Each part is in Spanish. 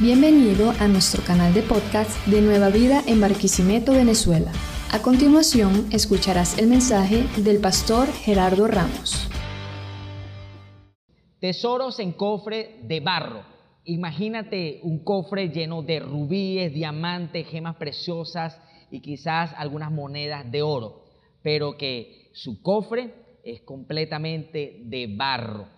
Bienvenido a nuestro canal de podcast de Nueva Vida en Barquisimeto, Venezuela. A continuación, escucharás el mensaje del pastor Gerardo Ramos. Tesoros en cofre de barro. Imagínate un cofre lleno de rubíes, diamantes, gemas preciosas y quizás algunas monedas de oro, pero que su cofre es completamente de barro.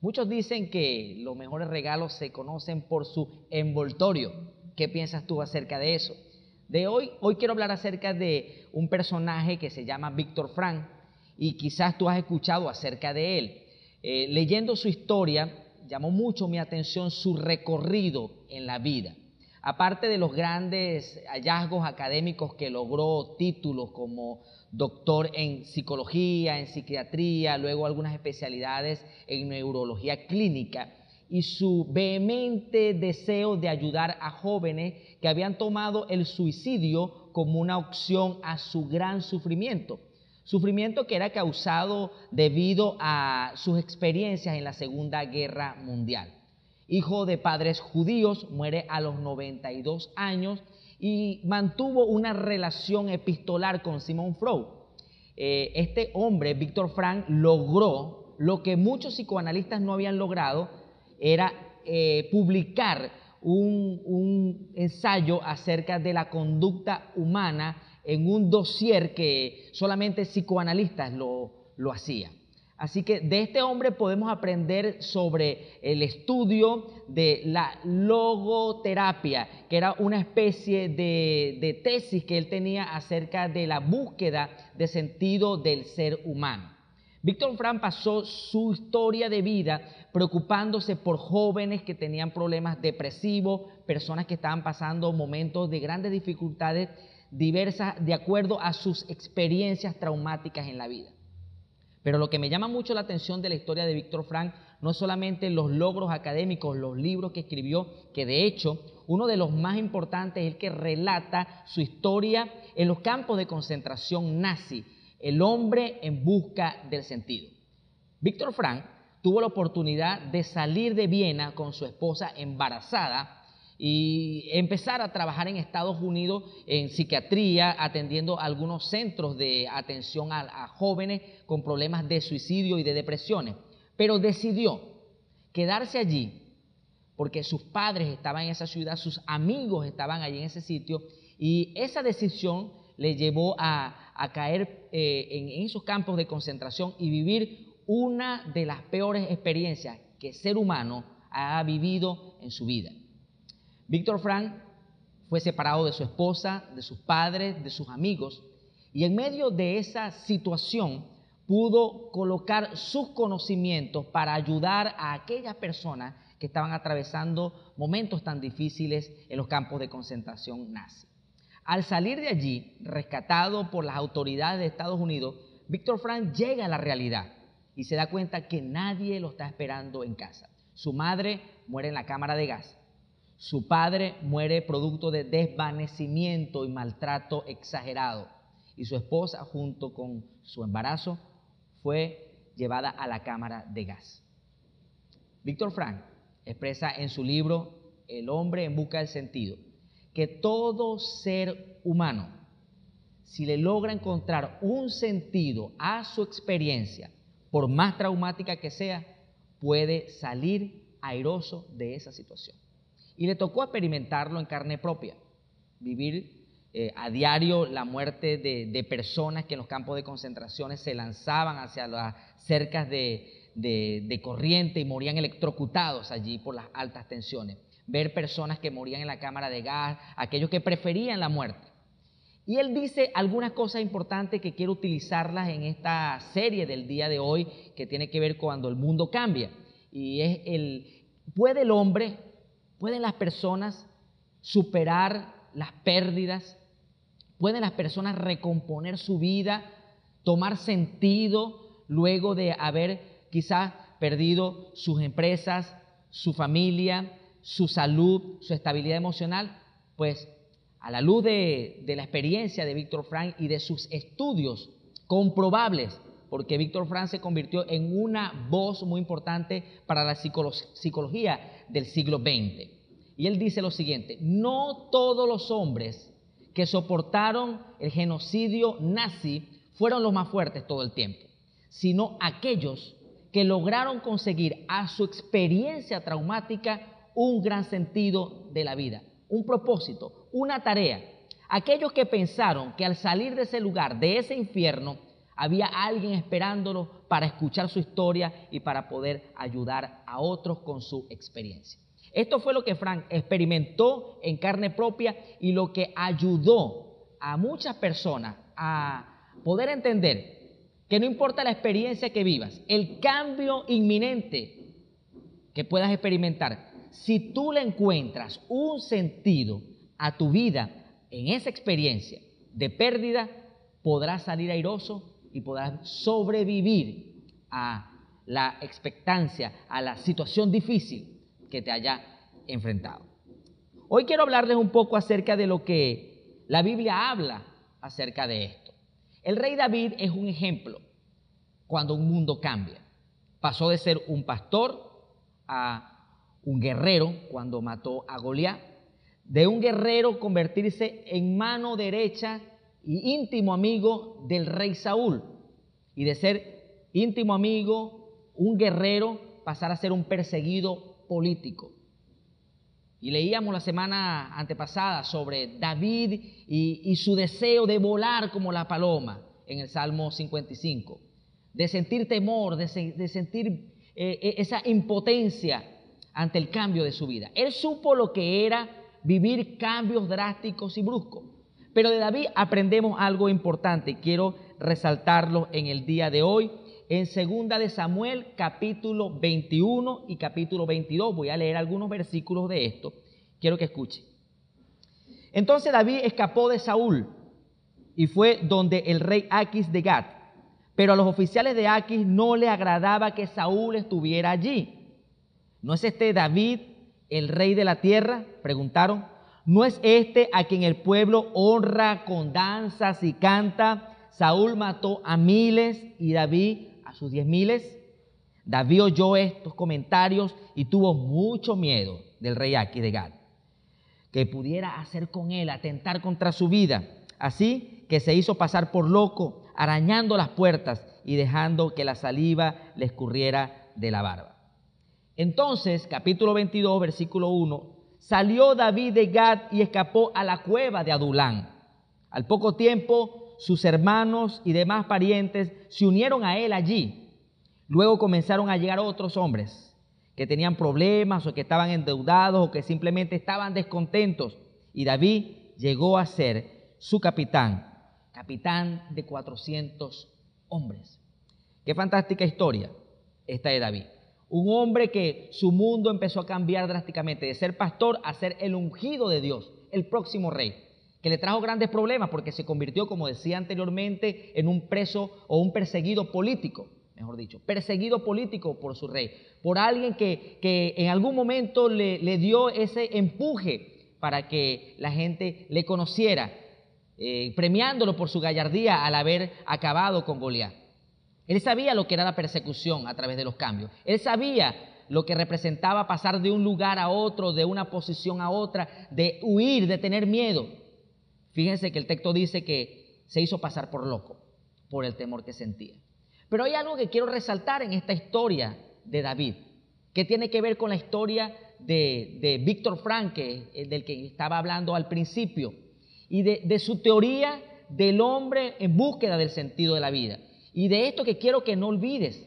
Muchos dicen que los mejores regalos se conocen por su envoltorio. ¿Qué piensas tú acerca de eso? De hoy, hoy quiero hablar acerca de un personaje que se llama Víctor Frank y quizás tú has escuchado acerca de él. Eh, leyendo su historia, llamó mucho mi atención su recorrido en la vida. Aparte de los grandes hallazgos académicos que logró, títulos como doctor en psicología, en psiquiatría, luego algunas especialidades en neurología clínica y su vehemente deseo de ayudar a jóvenes que habían tomado el suicidio como una opción a su gran sufrimiento. Sufrimiento que era causado debido a sus experiencias en la Segunda Guerra Mundial. Hijo de padres judíos, muere a los 92 años y mantuvo una relación epistolar con Simon Freud. Eh, este hombre, Víctor Frank, logró lo que muchos psicoanalistas no habían logrado, era eh, publicar un, un, ensayo acerca de la conducta humana en un dossier que solamente psicoanalistas lo, lo hacían. Así que de este hombre podemos aprender sobre el estudio de la logoterapia, que era una especie de, tesis que él tenía acerca de la búsqueda de sentido del ser humano. Víctor Frank pasó su historia de vida preocupándose por jóvenes que tenían problemas depresivos, personas que estaban pasando momentos de grandes dificultades diversas de acuerdo a sus experiencias traumáticas en la vida. Pero lo que me llama mucho la atención de la historia de Víctor Frank no es solamente los logros académicos, los libros que escribió, que de hecho uno de los más importantes es el que relata su historia en los campos de concentración nazi, el hombre en busca del sentido. Víctor Frank tuvo la oportunidad de salir de Viena con su esposa embarazada y empezar a trabajar en Estados Unidos en psiquiatría, atendiendo algunos centros de atención a, jóvenes con problemas de suicidio y de depresiones. Pero decidió quedarse allí porque sus padres estaban en esa ciudad, sus amigos estaban allí en ese sitio y esa decisión le llevó a, caer eh, en esos campos de concentración y vivir una de las peores experiencias que ser humano ha vivido en su vida. Víctor Frank fue separado de su esposa, de sus padres, de sus amigos, y en medio de esa situación pudo colocar sus conocimientos para ayudar a aquellas personas que estaban atravesando momentos tan difíciles en los campos de concentración nazi. Al salir de allí, rescatado por las autoridades de Estados Unidos, Víctor Frank llega a la realidad y se da cuenta que nadie lo está esperando en casa. Su madre muere en la cámara de gas. Su padre muere producto de desvanecimiento y maltrato exagerado. Y su esposa, junto con su embarazo, fue llevada a la cámara de gas. Víctor Frank expresa en su libro El hombre en busca del sentido que todo ser humano, si le logra encontrar un sentido a su experiencia, por más traumática que sea, puede salir airoso de esa situación. Y le tocó experimentarlo en carne propia, vivir eh, a diario la muerte de, personas que en los campos de concentraciones se lanzaban hacia las cercas de, corriente y morían electrocutados allí por las altas tensiones. Ver personas que morían en la cámara de gas, aquellos que preferían la muerte. Y él dice algunas cosas importantes que quiero utilizarlas en esta serie del día de hoy que tiene que ver cuando el mundo cambia. Y es el, ¿puede el hombre ¿Pueden las personas superar las pérdidas? ¿Pueden las personas recomponer su vida, tomar sentido luego de haber quizás perdido sus empresas, su familia, su salud, su estabilidad emocional? Pues a la luz de, la experiencia de Víctor Frank y de sus estudios comprobables, porque Víctor Frank se convirtió en una voz muy importante para la psicología del siglo XX. Y él dice lo siguiente, no todos los hombres que soportaron el genocidio nazi fueron los más fuertes todo el tiempo, sino aquellos que lograron conseguir a su experiencia traumática un gran sentido de la vida, un propósito, una tarea. Aquellos que pensaron que al salir de ese lugar, de ese infierno, había alguien esperándolo para escuchar su historia y para poder ayudar a otros con su experiencia. Esto fue lo que Frank experimentó en carne propia y lo que ayudó a muchas personas a poder entender que no importa la experiencia que vivas, el cambio inminente que puedas experimentar, si tú le encuentras un sentido a tu vida en esa experiencia de pérdida, podrás salir airoso y podrás sobrevivir a la expectancia, a la situación difícil que te haya enfrentado. Hoy quiero hablarles un poco acerca de lo que la Biblia habla acerca de esto. El rey David es un ejemplo cuando un mundo cambia. Pasó de ser un pastor a un guerrero cuando mató a Goliat. De un guerrero convertirse en mano derecha y íntimo amigo del rey Saúl. Y de ser íntimo amigo, un guerrero, pasar a ser un perseguido político. Y leíamos la semana antepasada sobre David y, su deseo de volar como la paloma en el Salmo 55, de sentir temor, de, sentir eh, eh, esa impotencia ante el cambio de su vida. Él supo lo que era vivir cambios drásticos y bruscos. Pero de David aprendemos algo importante quiero resaltarlo en el día de hoy. En segunda de Samuel, capítulo 21 y capítulo 22, voy a leer algunos versículos de esto. Quiero que escuche. Entonces David escapó de Saúl y fue donde el rey Aquis de Gat. Pero a los oficiales de Aquis no le agradaba que Saúl estuviera allí. ¿No es este David el rey de la tierra? Preguntaron. ¿No es este a quien el pueblo honra con danzas y canta? Saúl mató a miles y David a sus diez miles. David oyó estos comentarios y tuvo mucho miedo del rey Aquis de Gad, que pudiera hacer con él, atentar contra su vida. Así que se hizo pasar por loco, arañando las puertas y dejando que la saliva le escurriera de la barba. Entonces, capítulo 22, versículo 1, salió David de Gad y escapó a la cueva de Adulán. Al poco tiempo, sus hermanos y demás parientes se unieron a él allí. Luego comenzaron a llegar otros hombres que tenían problemas o que estaban endeudados o que simplemente estaban descontentos. Y David llegó a ser su capitán, capitán de 400 hombres. Qué fantástica historia esta de David. Un hombre que su mundo empezó a cambiar drásticamente, de ser pastor a ser el ungido de Dios, el próximo rey, que le trajo grandes problemas porque se convirtió, como decía anteriormente, en un preso o un perseguido político, mejor dicho, perseguido político por su rey, por alguien que, en algún momento le, le, dio ese empuje para que la gente le conociera, eh, premiándolo por su gallardía al haber acabado con Goliat. Él sabía lo que era la persecución a través de los cambios. Él sabía lo que representaba pasar de un lugar a otro, de una posición a otra, de huir, de tener miedo. Fíjense que el texto dice que se hizo pasar por loco por el temor que sentía. Pero hay algo que quiero resaltar en esta historia de David, que tiene que ver con la historia de, de Víctor Frank, del que estaba hablando al principio, y de su teoría del hombre en búsqueda del sentido de la vida. Y de esto que quiero que no olvides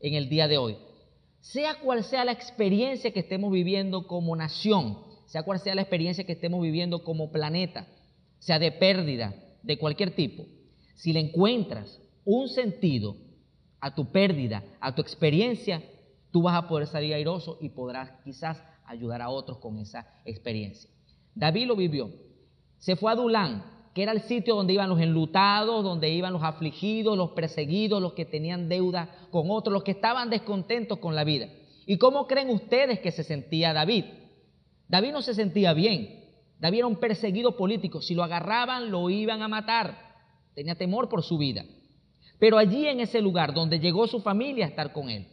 en el día de hoy. Sea cual sea la experiencia que estemos viviendo como nación, sea cual sea la experiencia que estemos viviendo como planeta, sea de pérdida, de cualquier tipo, si le encuentras un sentido a tu pérdida, a tu experiencia, tú vas a poder salir airoso y podrás quizás ayudar a otros con esa experiencia. David lo vivió. Se fue a Dulán, que era el sitio donde iban los enlutados, donde iban los afligidos, los perseguidos, los que tenían deuda con otros, los que estaban descontentos con la vida. ¿Y cómo creen ustedes que se sentía David? David no se sentía bien. David era un perseguido político. Si lo agarraban, lo iban a matar. Tenía temor por su vida. Pero allí en ese lugar donde llegó su familia a estar con él,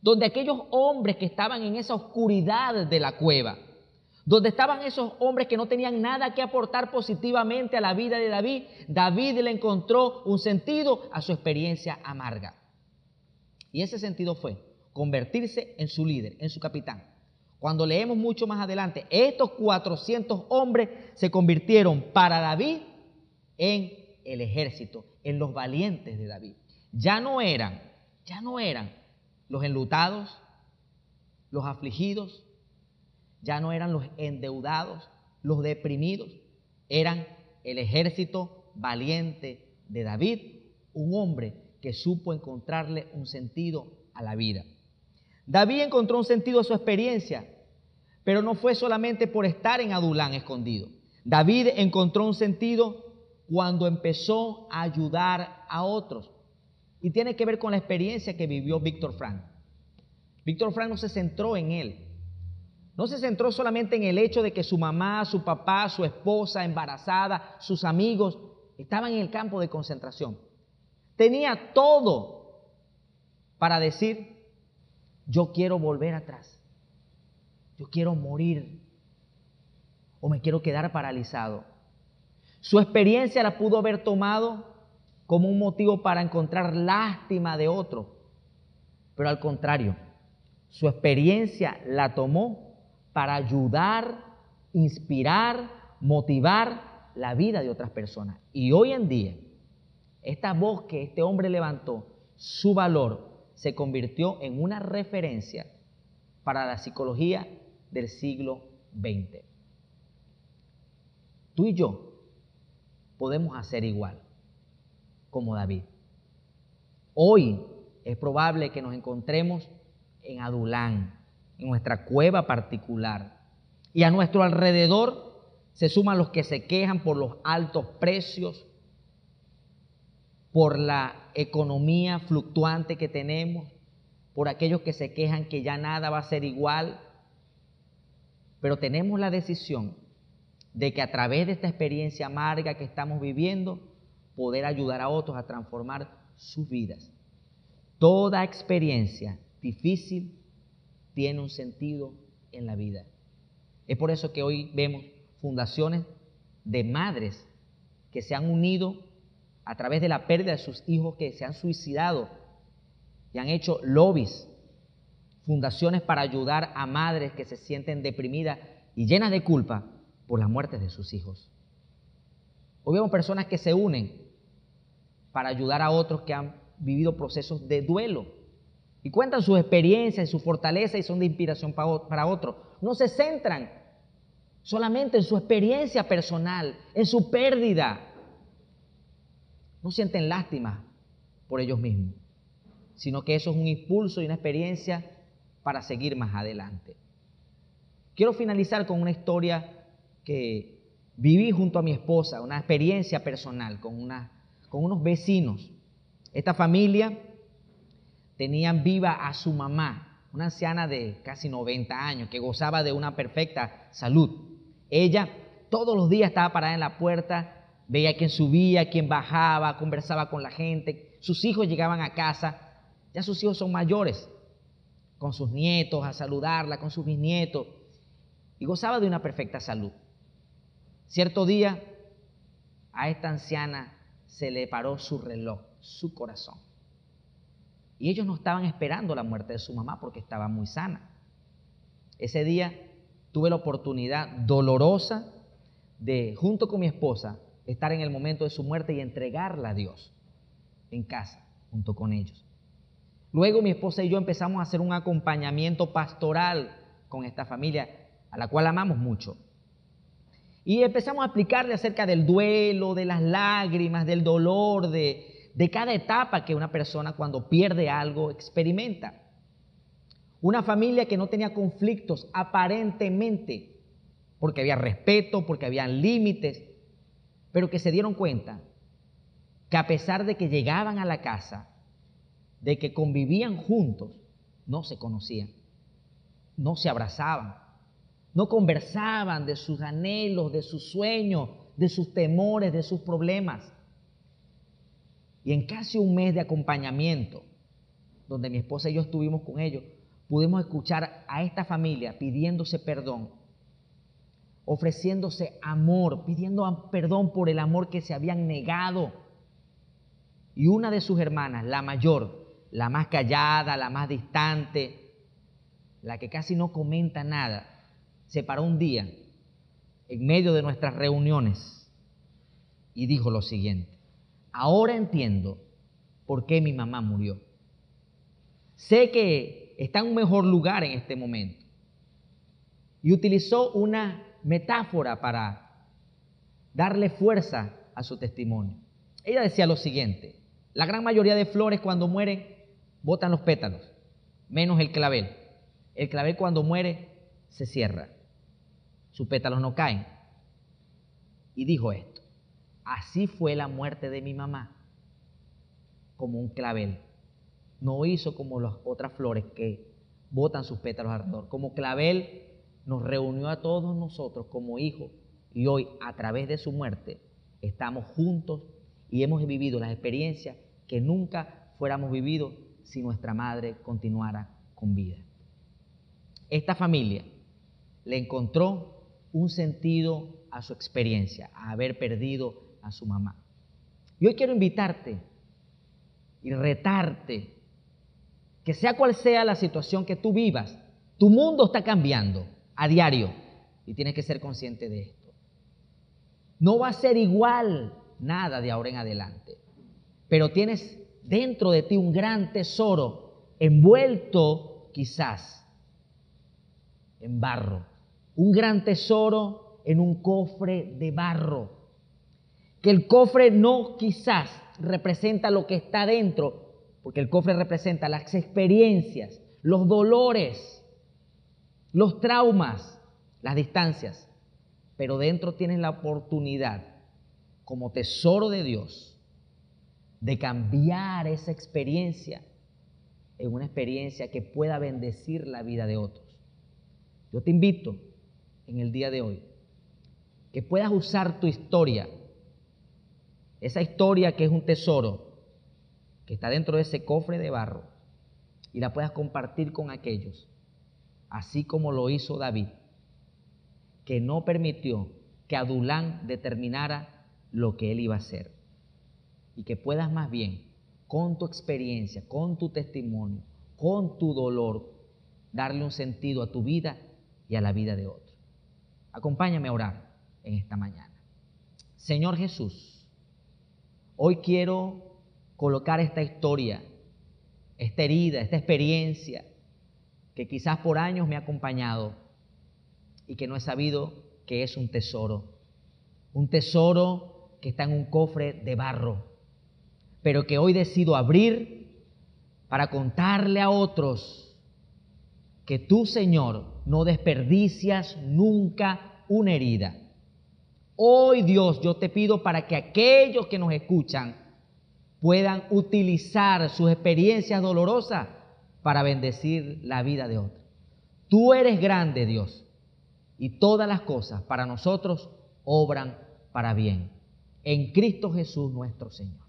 donde aquellos hombres que estaban en esa oscuridad de la cueva, Donde estaban esos hombres que no tenían nada que aportar positivamente a la vida de David, David le encontró un sentido a su experiencia amarga. Y ese sentido fue convertirse en su líder, en su capitán. Cuando leemos mucho más adelante, estos 400 hombres se convirtieron para David en el ejército, en los valientes de David. Ya no eran, ya no eran los enlutados, los afligidos, ya no eran los endeudados, los deprimidos, eran el ejército valiente de David, un hombre que supo encontrarle un sentido a la vida. David encontró un sentido a su experiencia, pero no fue solamente por estar en Adulán escondido. David encontró un sentido cuando empezó a ayudar a otros. Y tiene que ver con la experiencia que vivió Víctor Frank. Víctor Frank no se centró en él, no se centró solamente en el hecho de que su mamá, su papá, su esposa embarazada, sus amigos estaban en el campo de concentración. Tenía todo para decir, yo quiero volver atrás, yo quiero morir o me quiero quedar paralizado. Su experiencia la pudo haber tomado como un motivo para encontrar lástima de otro, pero al contrario, su experiencia la tomó para ayudar, inspirar, motivar la vida de otras personas. Y hoy en día, esta voz que este hombre levantó, su valor se convirtió en una referencia para la psicología del siglo XX. Tú y yo podemos hacer igual como David. Hoy es probable que nos encontremos en Adulán, en nuestra cueva particular. Y a nuestro alrededor se suman los que se quejan por los altos precios, por la economía fluctuante que tenemos, por aquellos que se quejan que ya nada va a ser igual. Pero tenemos la decisión de que a través de esta experiencia amarga que estamos viviendo, poder ayudar a otros a transformar sus vidas. Toda experiencia difícil tiene un sentido en la vida. Es por eso que hoy vemos fundaciones de madres que se han unido a través de la pérdida de sus hijos que se han suicidado y han hecho lobbies, fundaciones para ayudar a madres que se sienten deprimidas y llenas de culpa por la muerte de sus hijos. Hoy vemos personas que se unen para ayudar a otros que han vivido procesos de duelo y cuentan sus experiencias y su fortaleza y son de inspiración para otros. No se centran solamente en su experiencia personal, en su pérdida. No sienten lástima por ellos mismos, sino que eso es un impulso y una experiencia para seguir más adelante. Quiero finalizar con una historia que viví junto a mi esposa, una experiencia personal con, una, con unos vecinos. Esta familia tenían viva a su mamá, una anciana de casi 90 años, que gozaba de una perfecta salud. Ella todos los días estaba parada en la puerta, veía quién subía, quién bajaba, conversaba con la gente. Sus hijos llegaban a casa, ya sus hijos son mayores, con sus nietos, a saludarla, con sus bisnietos, y gozaba de una perfecta salud. Cierto día, a esta anciana se le paró su reloj, su corazón. Y ellos no estaban esperando la muerte de su mamá porque estaba muy sana. Ese día tuve la oportunidad dolorosa de, junto con mi esposa, estar en el momento de su muerte y entregarla a Dios en casa, junto con ellos. Luego mi esposa y yo empezamos a hacer un acompañamiento pastoral con esta familia, a la cual amamos mucho. Y empezamos a explicarle acerca del duelo, de las lágrimas, del dolor, de, de cada etapa que una persona cuando pierde algo experimenta. Una familia que no tenía conflictos aparentemente, porque había respeto, porque había límites, pero que se dieron cuenta que a pesar de que llegaban a la casa, de que convivían juntos, no se conocían, no se abrazaban, no conversaban de sus anhelos, de sus sueños, de sus temores, de sus problemas. Y en casi un mes de acompañamiento, donde mi esposa y yo estuvimos con ellos, pudimos escuchar a esta familia pidiéndose perdón ofreciéndose amor, pidiendo perdón por el amor que se habían negado. Y una de sus hermanas, la mayor, la más callada, la más distante, la que casi no comenta nada, se paró un día en medio de nuestras reuniones y dijo lo siguiente, ahora entiendo por qué mi mamá murió. Sé que está en un mejor lugar en este momento. Y utilizó una metáfora para darle fuerza a su testimonio. Ella decía lo siguiente, la gran mayoría de flores cuando mueren botan los pétalos, menos el clavel. El clavel cuando muere se cierra, sus pétalos no caen. Y dijo esto, así fue la muerte de mi mamá, como un clavel. No hizo como las otras flores que botan sus pétalos alrededor. Como clavel nos reunió a todos nosotros como hijos y hoy a través de su muerte estamos juntos y hemos vivido las experiencias que nunca fuéramos vivido si nuestra madre continuara con vida. Esta familia le encontró un sentido a su experiencia, a haber perdido a su mamá. Y hoy quiero invitarte y retarte que sea cual sea la situación que tú vivas, tu mundo está cambiando a diario y tienes que ser consciente de esto. No va a ser igual nada de ahora en adelante, pero tienes dentro de ti un gran tesoro envuelto quizás en barro, un gran tesoro en un cofre de barro, que el cofre no quizás representa lo que está dentro, porque el cofre representa las experiencias, los dolores, los traumas, las distancias, pero dentro tienes la oportunidad como tesoro de Dios de cambiar esa experiencia en una experiencia que pueda bendecir la vida de otros. Yo te invito en el día de hoy que puedas usar tu historia, esa historia que es un tesoro, que está dentro de ese cofre de barro, y la puedas compartir con aquellos así como lo hizo David, que no permitió que Adulán determinara lo que él iba a hacer. Y que puedas más bien, con tu experiencia, con tu testimonio, con tu dolor, darle un sentido a tu vida y a la vida de otro. Acompáñame a orar en esta mañana. Señor Jesús, hoy quiero colocar esta historia, esta herida, esta experiencia, que quizás por años me ha acompañado y que no he sabido que es un tesoro. Un tesoro que está en un cofre de barro, pero que hoy decido abrir para contarle a otros que tú, Señor, no desperdicias nunca una herida. Hoy, Dios, yo te pido para que aquellos que nos escuchan puedan utilizar sus experiencias dolorosas para bendecir la vida de otros. Tú eres grande, Dios, y todas las cosas para nosotros obran para bien. En Cristo Jesús nuestro Señor.